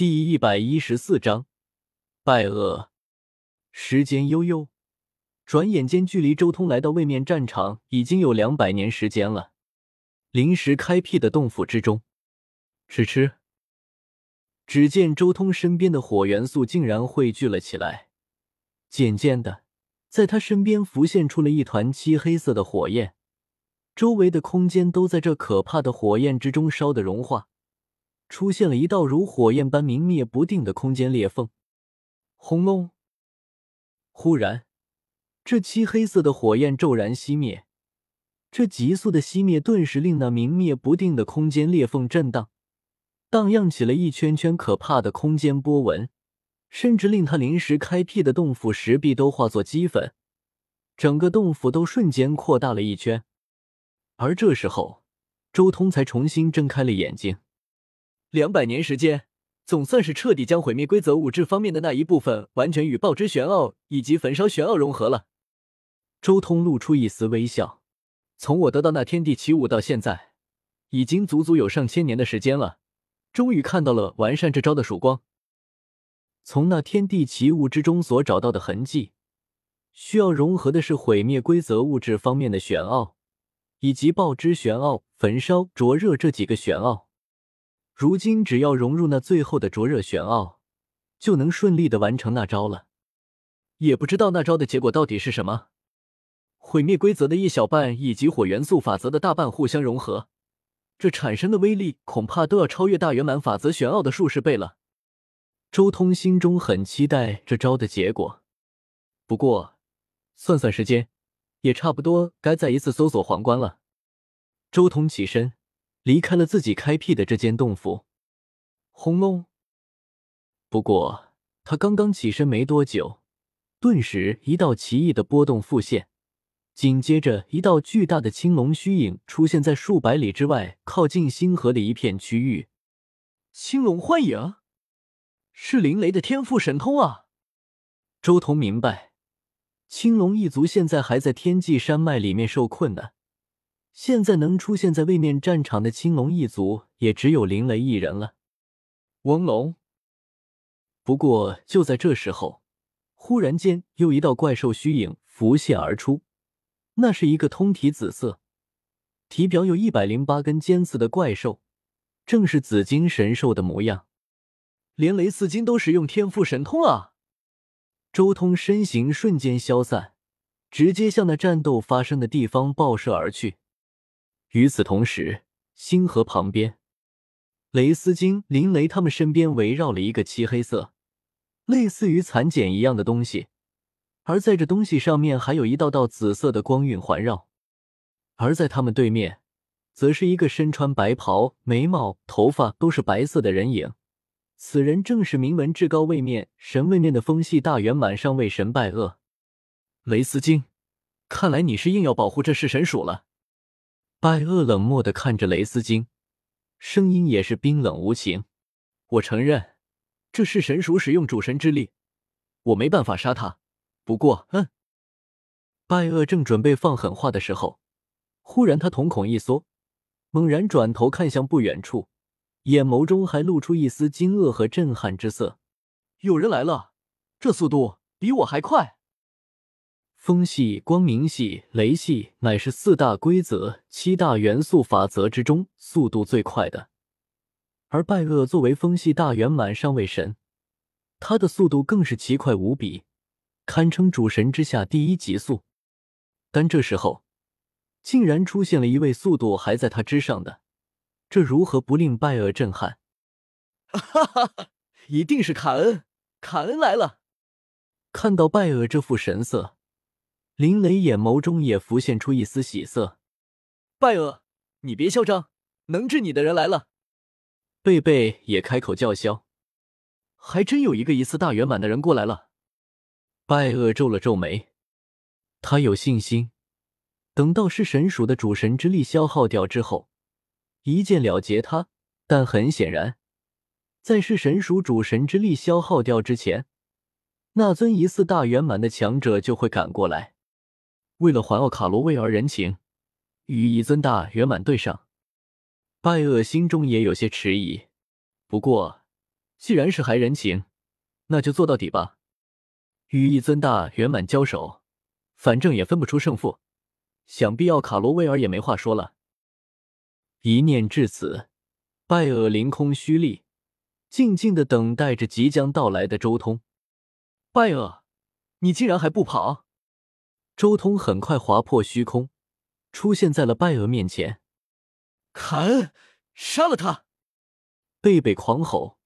第一百一十四章拜厄。时间悠悠，转眼间，距离周通来到位面战场已经有两百年时间了。临时开辟的洞府之中，吃吃。只见周通身边的火元素竟然汇聚了起来，渐渐的，在他身边浮现出了一团漆黑色的火焰，周围的空间都在这可怕的火焰之中烧得融化，出现了一道如火焰般明灭不定的空间裂缝。轰隆！忽然，这漆黑色的火焰骤然熄灭，这急速的熄灭顿时令那明灭不定的空间裂缝震荡。荡漾起了一圈圈可怕的空间波纹，甚至令他临时开辟的洞府石壁都化作齑粉，整个洞府都瞬间扩大了一圈。而这时候，周通才重新睁开了眼睛。两百年时间，总算是彻底将毁灭规则物质方面的那一部分完全与爆之玄奥以及焚烧玄奥融合了。周通露出一丝微笑。从我得到那天地奇物到现在，已经足足有上千年的时间了。终于看到了完善这招的曙光。从那天地奇物之中所找到的痕迹，需要融合的是毁灭规则物质方面的玄奥，以及爆之玄奥、焚烧、灼热这几个玄奥。如今只要融入那最后的灼热玄奥，就能顺利的完成那招了。也不知道那招的结果到底是什么。毁灭规则的一小半以及火元素法则的大半互相融合。这产生的威力恐怕都要超越大圆满法则玄奥的数十倍了。周通心中很期待这招的结果，不过算算时间，也差不多该再一次搜索皇冠了。周通起身离开了自己开辟的这间洞府。轰隆！不过他刚刚起身没多久，顿时一道奇异的波动复现。紧接着，一道巨大的青龙虚影出现在数百里之外，靠近星河的一片区域。青龙幻影，是林雷的天赋神通啊！周彤明白，青龙一族现在还在天际山脉里面受困呢。现在能出现在位面战场的青龙一族，也只有林雷一人了。翁龙。不过就在这时候，忽然间又一道怪兽虚影浮现而出。那是一个通体紫色、体表有一百零八根尖刺的怪兽，正是紫金神兽的模样。连雷四金都使用天赋神通啊！周通身形瞬间消散，直接向那战斗发生的地方爆射而去。与此同时，星河旁边，雷斯金、林雷他们身边围绕了一个漆黑色、类似于蚕茧一样的东西。而在这东西上面还有一道道紫色的光晕环绕，而在他们对面，则是一个身穿白袍、眉毛、头发都是白色的人影。此人正是名闻至高位面神位面的风系大圆满上位神拜厄。雷斯金，看来你是硬要保护这噬神鼠了。拜厄冷漠的看着雷斯金，声音也是冰冷无情。我承认，这是神属使用主神之力，我没办法杀他。不过，嗯，拜厄正准备放狠话的时候，忽然他瞳孔一缩，猛然转头看向不远处，眼眸中还露出一丝惊愕和震撼之色。有人来了，这速度比我还快。风系、光明系、雷系乃是四大规则、七大元素法则之中速度最快的，而拜厄作为风系大圆满上位神，他的速度更是奇快无比。堪称主神之下第一极速，但这时候竟然出现了一位速度还在他之上的，这如何不令拜厄震撼？哈哈哈！一定是卡恩，卡恩来了！看到拜厄这副神色，林雷眼眸中也浮现出一丝喜色。拜厄，你别嚣张，能治你的人来了。贝贝也开口叫嚣，还真有一个疑似大圆满的人过来了。拜厄皱了皱眉，他有信心，等到是神属的主神之力消耗掉之后，一剑了结他。但很显然，在是神属主神之力消耗掉之前，那尊疑似大圆满的强者就会赶过来。为了还奥卡罗威尔人情，与一尊大圆满对上，拜厄心中也有些迟疑。不过，既然是还人情，那就做到底吧。与一尊大圆满交手，反正也分不出胜负，想必奥卡罗威尔也没话说了。一念至此，拜厄凌空虚立，静静的等待着即将到来的周通。拜厄，你竟然还不跑！周通很快划破虚空，出现在了拜厄面前。凯恩，杀了他！贝贝狂吼，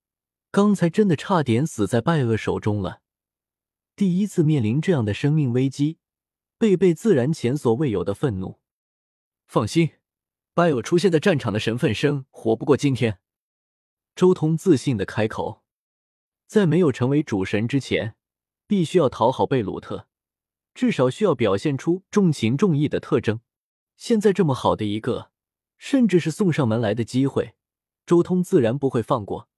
刚才真的差点死在拜厄手中了。第一次面临这样的生命危机，贝贝自然前所未有的愤怒。放心，拜厄出现在战场的神分生活不过今天。周通自信的开口，在没有成为主神之前，必须要讨好贝鲁特，至少需要表现出重情重义的特征。现在这么好的一个，甚至是送上门来的机会，周通自然不会放过。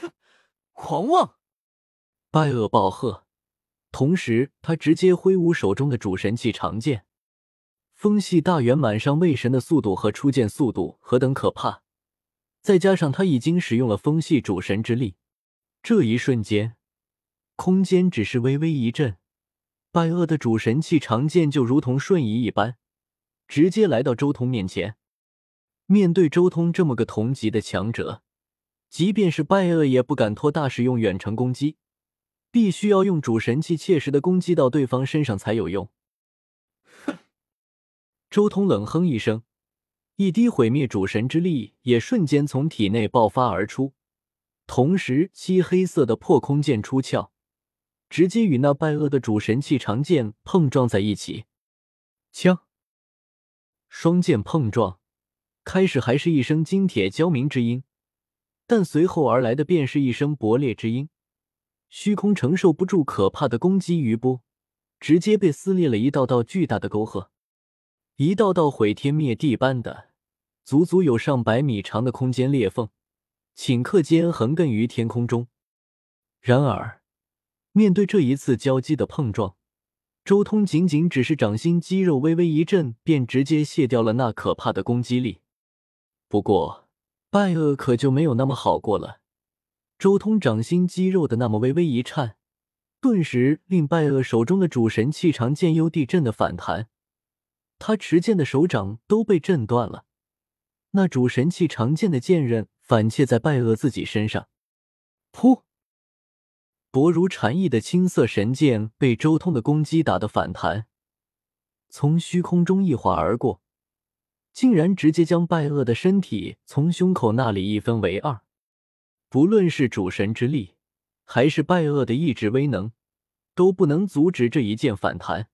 哼，狂妄！拜厄暴喝。同时，他直接挥舞手中的主神器长剑，风系大圆满上位神的速度和出剑速度何等可怕！再加上他已经使用了风系主神之力，这一瞬间，空间只是微微一震，拜厄的主神器长剑就如同瞬移一般，直接来到周通面前。面对周通这么个同级的强者，即便是拜厄也不敢托大使用远程攻击。必须要用主神器切实的攻击到对方身上才有用。哼！周通冷哼一声，一滴毁灭主神之力也瞬间从体内爆发而出，同时漆黑色的破空剑出鞘，直接与那拜厄的主神器长剑碰撞在一起。枪！双剑碰撞，开始还是一声金铁交鸣之音，但随后而来的便是一声爆裂之音。虚空承受不住可怕的攻击余波，直接被撕裂了一道道巨大的沟壑，一道道毁天灭地般的、足足有上百米长的空间裂缝，顷刻间横亘于天空中。然而，面对这一次交击的碰撞，周通仅仅只是掌心肌肉微微一震，便直接卸掉了那可怕的攻击力。不过，拜厄可就没有那么好过了。周通掌心肌肉的那么微微一颤，顿时令拜厄手中的主神器长剑幽地震的反弹，他持剑的手掌都被震断了。那主神器长剑的剑刃反切在拜厄自己身上，噗！薄如蝉翼的青色神剑被周通的攻击打得反弹，从虚空中一划而过，竟然直接将拜厄的身体从胸口那里一分为二。不论是主神之力，还是拜厄的意志威能，都不能阻止这一剑反弹。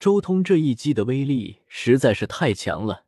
周通这一击的威力实在是太强了。